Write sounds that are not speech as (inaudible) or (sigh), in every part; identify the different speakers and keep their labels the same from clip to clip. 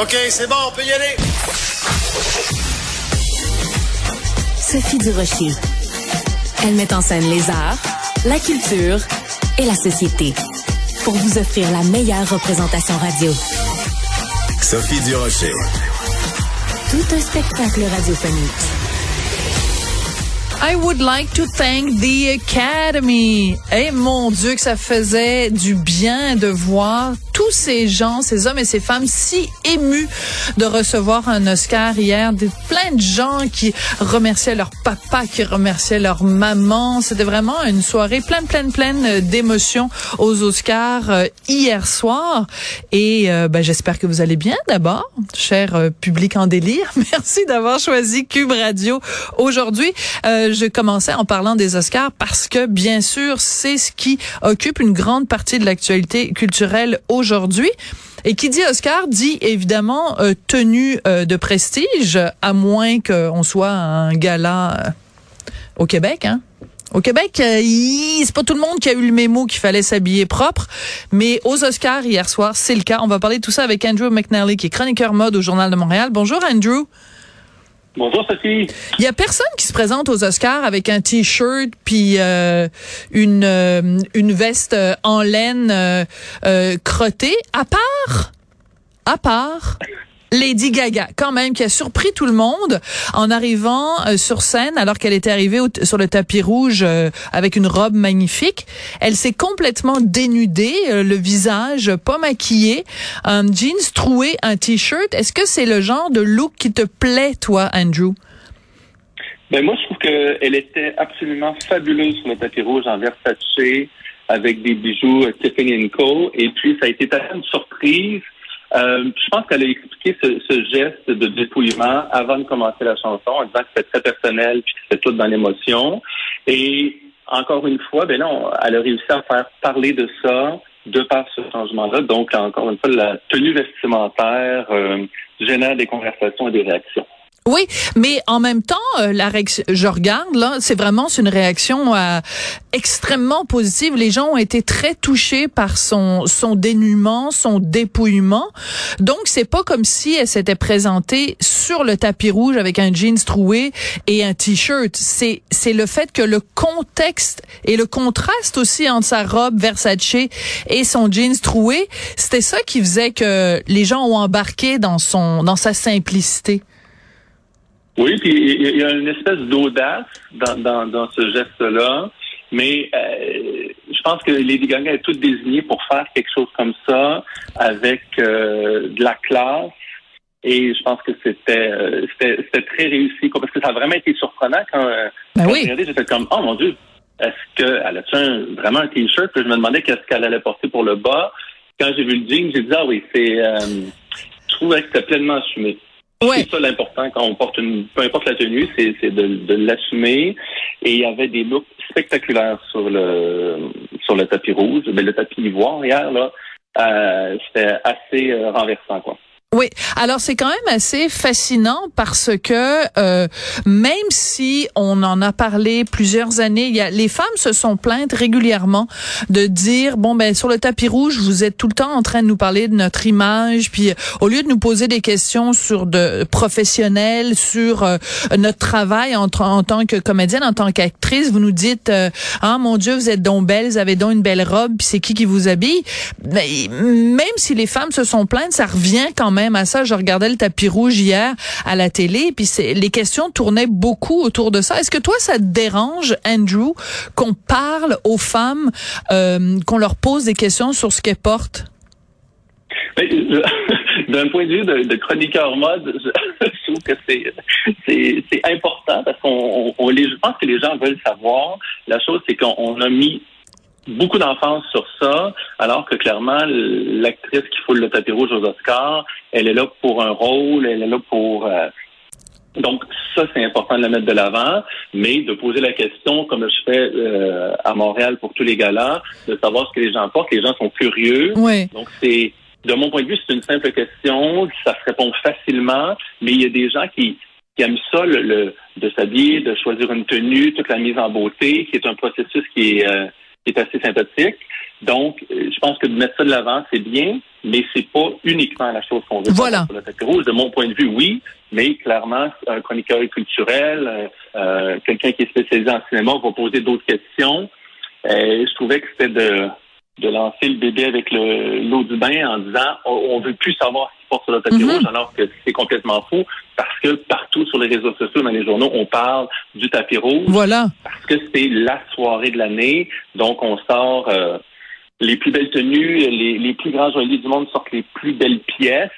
Speaker 1: OK, c'est bon, on peut y aller.
Speaker 2: Sophie Durocher. Elle met en scène les arts, la culture et la société pour vous offrir la meilleure représentation radio.
Speaker 1: Sophie Durocher.
Speaker 2: Tout un spectacle radiophonique.
Speaker 3: I would like to thank the Academy. Eh mon Dieu que ça faisait du bien de voir tous ces gens, ces hommes et ces femmes si émus de recevoir un Oscar hier, des plein de gens qui remerciaient leur papa, qui remerciaient leur maman. C'était vraiment une soirée pleine, pleine, pleine d'émotions aux Oscars euh, hier soir. Et euh, ben, j'espère que vous allez bien d'abord, cher euh, public en délire. (laughs) Merci d'avoir choisi Cube Radio aujourd'hui. je commençais en parlant des Oscars parce que bien sûr, c'est ce qui occupe une grande partie de l'actualité culturelle. Et qui dit Oscar dit évidemment euh, tenue euh, de prestige, à moins qu'on soit un gala euh, au Québec, hein. Au Québec, c'est pas tout le monde qui a eu le mémo qu'il fallait s'habiller propre, mais aux Oscars hier soir, c'est le cas. On va parler de tout ça avec Andrew McNally, qui est chroniqueur mode au Journal de Montréal. Bonjour Andrew.
Speaker 4: Bonjour Sophie.
Speaker 3: Il y a personne qui se présente aux Oscars avec un t-shirt puis euh, une euh, une veste euh, en laine euh, crottée à part à part Lady Gaga, quand même, qui a surpris tout le monde en arrivant euh, sur scène alors qu'elle était arrivée sur le tapis rouge euh, avec une robe magnifique. Elle s'est complètement dénudée, euh, le visage pas maquillé, un jeans troué, un t-shirt. Est-ce que c'est le genre de look qui te plaît, toi, Andrew?
Speaker 4: Ben moi, je trouve qu'elle était absolument fabuleuse sur le tapis rouge en Versace avec des bijoux Tiffany Co. Et puis, ça a été tellement une surprise euh, je pense qu'elle a expliqué ce, geste de dépouillement avant de commencer la chanson, en disant que c'était très personnel puis que c'était tout dans l'émotion. Et encore une fois, ben là, elle a réussi à faire parler de ça de par ce changement-là. Donc, encore une fois, la tenue vestimentaire euh, génère des conversations et des réactions.
Speaker 3: Oui, mais en même temps, euh, la je regarde là, c'est vraiment une réaction euh, extrêmement positive. Les gens ont été très touchés par son son dénuement, son dépouillement. Donc c'est pas comme si elle s'était présentée sur le tapis rouge avec un jeans troué et un t-shirt. C'est c'est le fait que le contexte et le contraste aussi entre sa robe Versace et son jeans troué, c'était ça qui faisait que les gens ont embarqué dans son dans sa simplicité.
Speaker 4: Oui, puis il y a une espèce d'audace dans, dans, dans, ce geste-là, mais euh, je pense que Lady Gaga est toute désignée pour faire quelque chose comme ça avec euh, de la classe. Et je pense que c'était euh, c'était très réussi, quoi, parce que ça a vraiment été surprenant quand, euh,
Speaker 3: ben
Speaker 4: oui. j'étais comme oh mon dieu, est-ce qu'elle a-tu un, vraiment un t-shirt? Puis je me demandais qu'est-ce qu'elle allait porter pour le bas. Quand j'ai vu le jean, j'ai dit ah oui, c'est je trouvais que c'était pleinement assumé. C'est ça l'important quand on porte une, peu importe la tenue, c'est de, de l'assumer. Et il y avait des looks spectaculaires sur le sur le tapis rouge. Mais le tapis ivoire hier là, euh, c'était assez euh, renversant quoi.
Speaker 3: Oui, alors c'est quand même assez fascinant parce que euh, même si on en a parlé plusieurs années, il y a, les femmes se sont plaintes régulièrement de dire bon ben sur le tapis rouge vous êtes tout le temps en train de nous parler de notre image, puis au lieu de nous poser des questions sur de professionnels, sur euh, notre travail en, tant que comédienne, en tant qu'actrice, vous nous dites euh, ah mon Dieu vous êtes donc belle, vous avez donc une belle robe, puis c'est qui qui vous habille? Mais, même si les femmes se sont plaintes, ça revient quand même même à ça. Je regardais le tapis rouge hier à la télé, puis les questions tournaient beaucoup autour de ça. Est-ce que toi, ça te dérange, Andrew, qu'on parle aux femmes, euh, qu'on leur pose des questions sur ce qu'elles portent?
Speaker 4: Ben, (laughs) D'un point de vue de, chroniqueur mode, (laughs) je, trouve que c'est important parce qu'on on, je pense que les gens veulent savoir. La chose, c'est qu'on a mis beaucoup d'enfance sur ça, alors que clairement, l'actrice qui foule le tapis rouge aux Oscars, elle est là pour un rôle, elle est là pour... Euh, donc, ça, c'est important de la mettre de l'avant, mais de poser la question, comme je fais euh, à Montréal pour tous les gars-là, de savoir ce que les gens portent. Les gens sont curieux.
Speaker 3: Oui.
Speaker 4: Donc, c'est... De mon point de vue, c'est une simple question, ça se répond facilement, mais il y a des gens qui, qui aiment ça, le, de s'habiller, de choisir une tenue, toute la mise en beauté, qui est un processus qui est... Euh, qui est assez sympathique. Donc, euh, je pense que de mettre ça de l'avant, c'est bien, mais c'est pas uniquement la chose qu'on veut
Speaker 3: voilà.
Speaker 4: sur le tapis rouge. De mon point de vue, oui, mais clairement, un chroniqueur culturel, euh, euh, quelqu'un qui est spécialisé en cinéma va poser d'autres questions. je trouvais que c'était de, de lancer le bébé avec l'eau du bain en disant on, veut plus savoir ce qui porte sur le tapis mm-hmm. rouge, alors que c'est complètement faux, parce que partout sur les réseaux sociaux, dans les journaux, on parle du tapis rouge.
Speaker 3: Voilà.
Speaker 4: Parce que c'est la soirée de l'année, donc on sort euh, les plus belles tenues, les, les plus grands joailliers du monde sortent les plus belles pièces,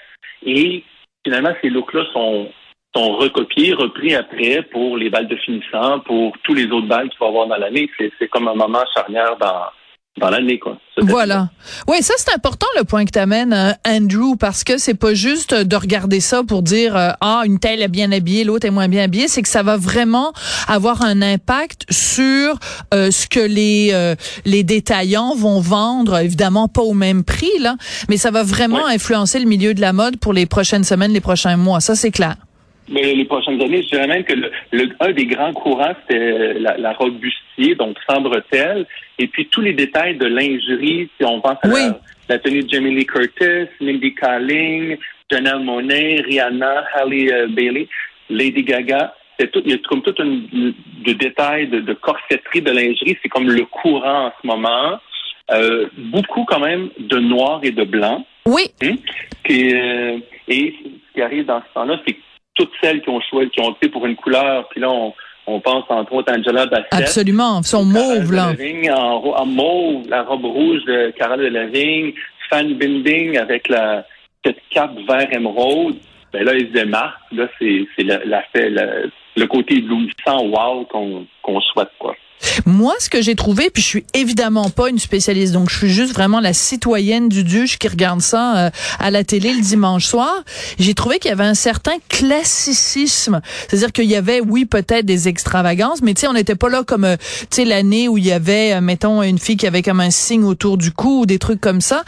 Speaker 4: et finalement, ces looks-là sont sont recopiés, repris après pour les balles de finissant, pour tous les autres balles qu'il faut avoir dans l'année. C'est comme un moment charnière dans, dans l'année, quoi.
Speaker 3: Voilà. Oui, ça c'est important le point que tu amènes, euh, Andrew, parce que c'est pas juste de regarder ça pour dire euh, ah une telle est bien habillée, l'autre est moins bien habillée, c'est que ça va vraiment avoir un impact sur euh, ce que les les détaillants vont vendre, évidemment pas au même prix là, mais ça va vraiment influencer le milieu de la mode pour les prochaines semaines, les prochains mois. Ça c'est clair.
Speaker 4: Mais les prochaines années, je dirais même que le, un des grands courants, c'était la, la, robe bustier, donc sans bretelles. Et puis tous les détails de lingerie, si on pense à la, tenue de Jamie Lee Curtis, Mindy Kaling, Janelle Monet, Rihanna, Halle euh, Bailey, Lady Gaga. C'est tout, il y a comme tout un de détails de, de corsetterie de lingerie. C'est comme le courant en ce moment. Euh, beaucoup quand même de noir et de blanc.
Speaker 3: Oui.
Speaker 4: Hein? Et, euh, et ce qui arrive dans ce temps-là, c'est toutes celles qui ont choisi, qui ont opté pour une couleur, puis là, on, on pense entre autres à Angela Bassett.
Speaker 3: Absolument, son mauve, là.
Speaker 4: En, en, mauve, la robe rouge de Carole Delavigne, Fan Binding avec la, cette cape vert émeraude. Ben là, ils se démarquent. Là, c'est, c'est la, la, le côté éblouissant, wow, qu'on, qu'on souhaite, quoi.
Speaker 3: Moi, ce que j'ai trouvé, puis je suis évidemment pas une spécialiste, donc je suis juste vraiment la citoyenne du Duche qui regarde ça euh, à la télé le dimanche soir. J'ai trouvé qu'il y avait un certain classicisme, c'est-à-dire qu'il y avait, oui, peut-être des extravagances, mais tu sais, on n'était pas là comme, euh, tu sais, l'année où il y avait, euh, mettons, une fille qui avait comme un signe autour du cou ou des trucs comme ça.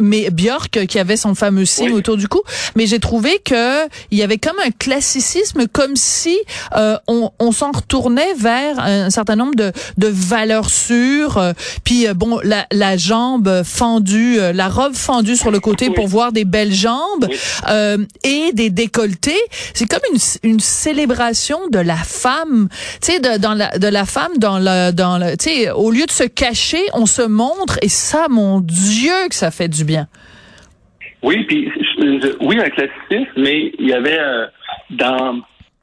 Speaker 3: mais Björk qui avait son fameux signe autour du cou. Mais j'ai trouvé que il y avait comme un classicisme, comme si on, on s'en retournait vers un certain nombre de, de valeurs sûres. Euh, puis euh, bon, la, la jambe fendue, euh, la robe fendue sur le côté pour voir des belles jambes et des décolletés. C'est comme une, une célébration de la femme, tu sais, de, dans la, de la femme dans le, dans le, tu sais, au lieu de se cacher, on se montre et ça, mon Dieu, que ça fait du bien.
Speaker 4: Oui, puis oui, un classicisme, mais il y avait dans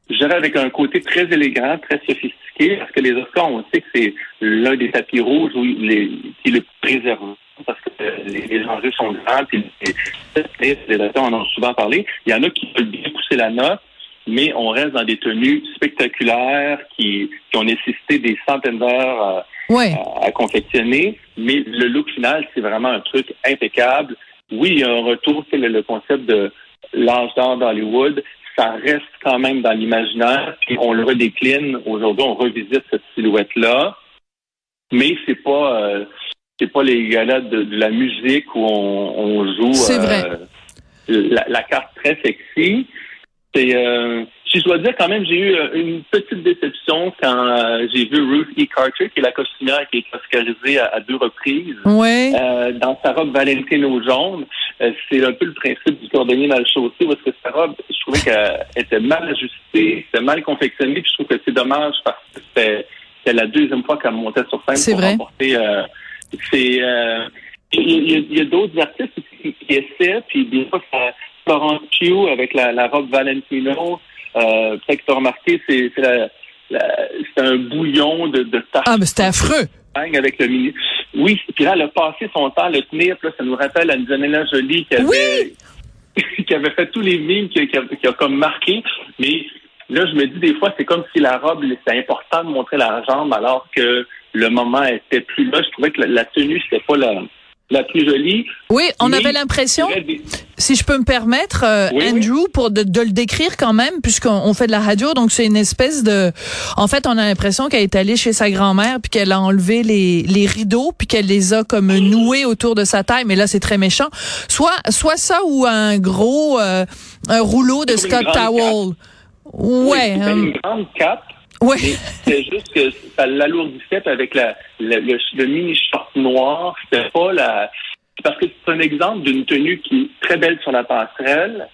Speaker 4: je dirais avec un côté très élégant, très sophistiqué, parce que les Oscars, on sait que c'est l'un des tapis rouges où les, qui le préservé, parce que les, enjeux sont grands, puis les, les acteurs en ont souvent parlé. Il y en a qui veulent bien pousser la note, mais on reste dans des tenues spectaculaires qui, qui ont nécessité des centaines d'heures à, à, confectionner. Mais le look final, c'est vraiment un truc impeccable. Oui, il y a un retour, c'est le, le concept de l'âge d'or d'Hollywood ça reste quand même dans l'imaginaire, puis on le redécline. Aujourd'hui, on revisite cette silhouette-là, mais c'est pas euh, c'est pas les galas de, de, la musique où on, on joue
Speaker 3: euh,
Speaker 4: la, la, carte très sexy. C'est euh, je dois dire quand même, j'ai eu euh, une petite déception quand euh, j'ai vu Ruth E. Carter, qui est la costumière qui est oscarisée à, deux reprises,
Speaker 3: ouais.
Speaker 4: euh, dans sa robe Valentino jaune. Euh, c'est un peu le principe du cordonnier mal chaussé, parce que sa robe, je trouvais qu'elle était mal ajustée, c'était mal confectionnée, puis je trouve que c'est dommage parce que c'était, la deuxième fois qu'elle montait sur scène
Speaker 3: c'est
Speaker 4: pour
Speaker 3: vrai.
Speaker 4: remporter. c'est il y a, a d'autres artistes qui, qui essaient, puis des fois ça Florence Pugh avec la, la robe Valentino. Euh, peut-être que tu as remarqué, c'est un bouillon de, de tarte
Speaker 3: Ah, mais c'était affreux.
Speaker 4: avec le. Oui, puis là, elle a passé son temps à le tenir. puis là, ça nous rappelle Angelina Jolie qui avait, (laughs) qui avait fait tous les mimes qui, qui a, qui a comme marqué. Mais là, je me dis des fois, c'est comme si la robe, c'était important de montrer la jambe alors que le moment était plus là. Je trouvais que la, la tenue, c'était pas la, la plus jolie.
Speaker 3: Oui, on avait l'impression,
Speaker 4: des-
Speaker 3: si je peux me permettre, euh,
Speaker 4: Oui, oui.
Speaker 3: Andrew, pour de, de le décrire quand même, puisqu'on on fait de la radio, donc c'est une espèce de... En fait, on a l'impression qu'elle est allée chez sa grand-mère, puis qu'elle a enlevé les, les rideaux, puis qu'elle les a comme noués autour de sa taille, mais là, c'est très méchant. Soit, soit ça ou un gros... euh, un rouleau de Scott Towel. Ouais. Hein,
Speaker 4: une grande cape. Mais c'est juste que ça l'alourdissait avec la, le, le- le mini short noir. C'était pas la. Parce que c'est un exemple d'une tenue qui est très belle sur la passerelle,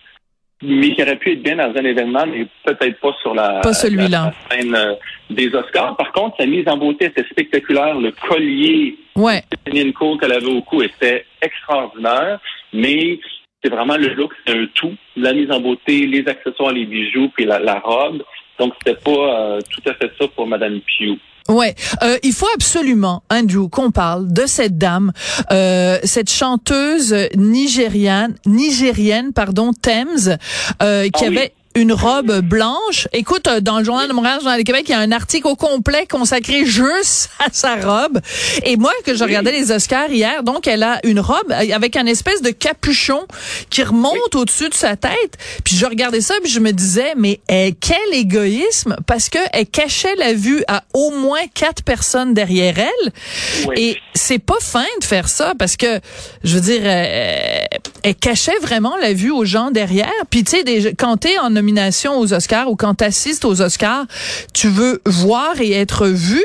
Speaker 4: mais qui aurait pu être bien dans un événement, mais peut-être pas sur la,
Speaker 3: Pas celui-là.
Speaker 4: la- la scène euh, des Oscars. Par contre, sa mise en beauté était spectaculaire. Le collier
Speaker 3: Ouais.
Speaker 4: Co qu'elle avait au cou était extraordinaire, mais c'est vraiment le look, c'est un tout. La mise en beauté, les accessoires, les bijoux, puis la, la robe. Donc, c'était pas euh, tout à fait ça pour Madame Pugh.
Speaker 3: Ouais, euh, il faut absolument, Andrew, qu'on parle de cette dame, euh, cette chanteuse nigériane, nigérienne, pardon, Thames, euh, qui
Speaker 4: Ah oui.
Speaker 3: Une robe blanche. Écoute, euh, dans le journal de Montréal, le journal du Québec, il y a un article au complet consacré juste (laughs) à sa robe. Et moi, que je regardais les Oscars hier, donc elle a une robe avec un espèce de capuchon qui remonte au-dessus de sa tête. Puis je regardais ça, puis je me disais, mais euh, quel égoïsme, parce que elle cachait la vue à au moins quatre personnes derrière elle.
Speaker 4: Oui.
Speaker 3: Et c'est pas fin de faire ça, parce que, je veux dire, euh, elle cachait vraiment la vue aux gens derrière. Puis tu sais, quand t'es en aux Oscars ou quand t'assistes aux Oscars, tu veux voir et être vu.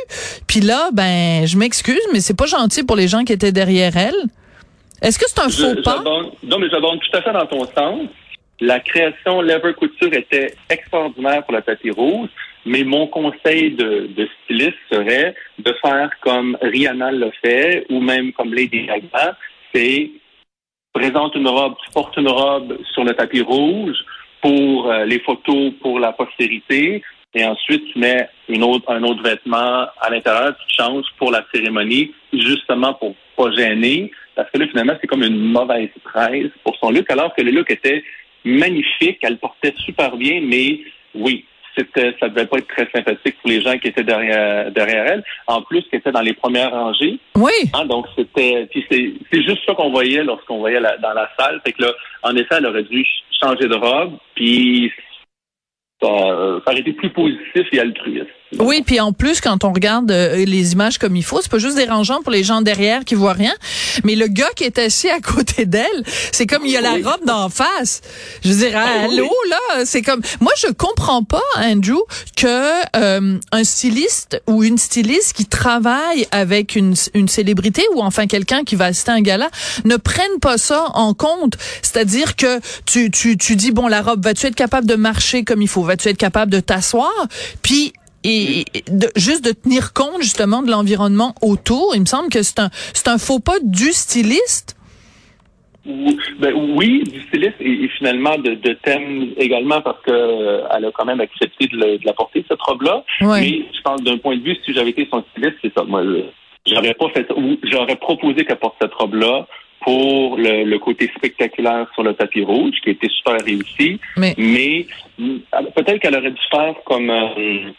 Speaker 3: Puis là, ben, je m'excuse, mais c'est pas gentil pour les gens qui étaient derrière elle. Est-ce que c'est un
Speaker 4: Je-
Speaker 3: faux pas?
Speaker 4: Non, mais j'abonde tout à fait dans ton sens. La création Lever Couture était extraordinaire pour le tapis rouge, mais mon conseil de, de styliste serait de faire comme Rihanna l'a fait, ou même comme Lady Gaga, c'est présente une robe, tu portes une robe sur le tapis rouge pour euh, les photos pour la postérité, et ensuite tu mets une autre, un autre vêtement à l'intérieur, tu changes pour la cérémonie, justement pour pas gêner, parce que là finalement c'est comme une mauvaise presse pour son look, alors que le look était magnifique, elle portait super bien, mais oui, c'était, ça devait pas être très sympathique pour les gens qui étaient derrière, derrière elle. En plus, qui étaient dans les premières rangées.
Speaker 3: Oui.
Speaker 4: Hein, donc c'était, puis c'est, c'est juste ça qu'on voyait lorsqu'on voyait la- dans la salle. Fait que là, en effet, elle aurait dû ch- changer de robe, puis ça, euh, ça aurait été plus positif et altruiste.
Speaker 3: Oui, puis en plus, quand on regarde euh, les images comme il faut, c'est pas juste dérangeant pour les gens derrière qui voient rien, mais le gars qui est assis à côté d'elle, c'est comme il y a la robe d'en face. Je veux dire,
Speaker 4: Ah,
Speaker 3: allô là, c'est comme moi je comprends pas Andrew que euh, un styliste ou une styliste qui travaille avec une, une célébrité ou enfin quelqu'un qui va assister à un gala ne prenne pas ça en compte. C'est-à-dire que tu tu tu dis bon la robe, vas-tu être capable de marcher comme il faut, vas-tu être capable de t'asseoir, puis et de, juste de tenir compte justement de l'environnement autour. Il me semble que c'est un c'est un faux pas du styliste.
Speaker 4: Oui, ben oui, du styliste et, et finalement de, de thème également parce que euh, elle a quand même accepté de, le- de la porter cette robe-là.
Speaker 3: Ouais.
Speaker 4: Mais je pense d'un point de vue, si j'avais été son styliste, c'est ça. Moi, j'aurais pas fait. Ou j'aurais proposé qu'elle porte cette robe-là pour le, le côté spectaculaire sur le tapis rouge, qui était super réussi.
Speaker 3: Mais-
Speaker 4: Mais peut-être qu'elle aurait dû faire comme euh,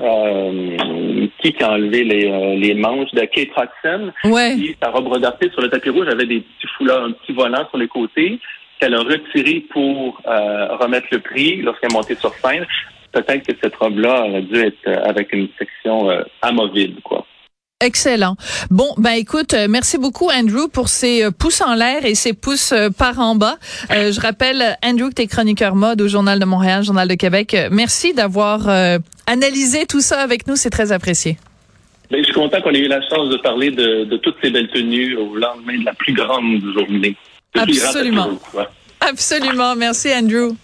Speaker 4: euh, qui qui a enlevé les, euh, les manches de Kate Hudson.
Speaker 3: Ouais.
Speaker 4: Sa robe redortée sur le tapis rouge avait des petits foulards, un petit volant sur les côtés qu'elle a retiré pour euh, remettre le prix lorsqu'elle est montée sur scène. Peut-être que cette robe-là aurait dû être euh, avec une section euh, amovible, quoi.
Speaker 3: Excellent. Bon, ben écoute, euh, merci beaucoup Andrew pour ces euh, pouces en l'air et ces pouces euh, par en bas. Euh, je rappelle Andrew que tu es chroniqueur mode au Journal de Montréal, Journal de Québec. Merci d'avoir euh, analysé tout ça avec nous, c'est très apprécié.
Speaker 4: Mais je suis content qu'on ait eu la chance de parler de, de toutes ces belles tenues au lendemain de la plus grande journée.
Speaker 3: Absolument. Absolument, merci Andrew.